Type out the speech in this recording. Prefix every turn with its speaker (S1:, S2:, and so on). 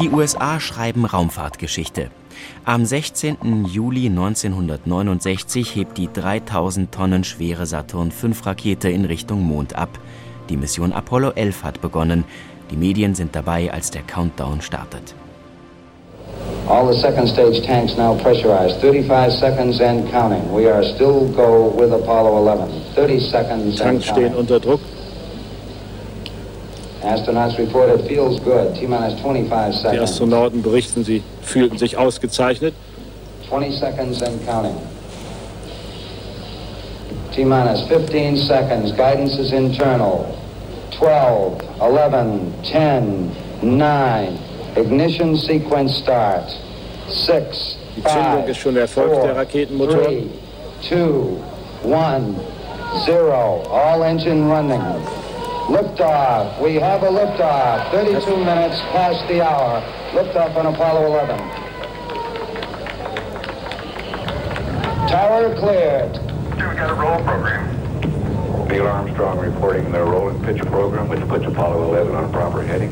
S1: Die USA schreiben Raumfahrtgeschichte. Am 16. Juli 1969 hebt die 3000 Tonnen schwere Saturn-V-Rakete in Richtung Mond ab. Die Mission Apollo 11 hat begonnen. Die Medien sind dabei, als der Countdown startet.
S2: All the second stage tanks now pressurized. 35 seconds and counting. We are still go with Apollo 11. 30 seconds
S3: Tanks stehen unter Druck. Die Astronauten berichten, sie fühlten sich ausgezeichnet.
S2: 20 seconds and counting. T-minus 15 seconds. Guidance is internal. 12, 11, 10, 9. Ignition sequence start. 6,
S3: Die Zündung
S2: five,
S3: ist schon erfolgt,
S2: four,
S3: der Raketenmotor.
S2: three, two, one, zero. All engine running. Liftoff. We have a liftoff. 32 minutes past the hour. Liftoff on Apollo 11. Tower cleared.
S4: We got a roll program. Neil Armstrong reporting the roll and pitch program, which puts Apollo 11 on proper heading.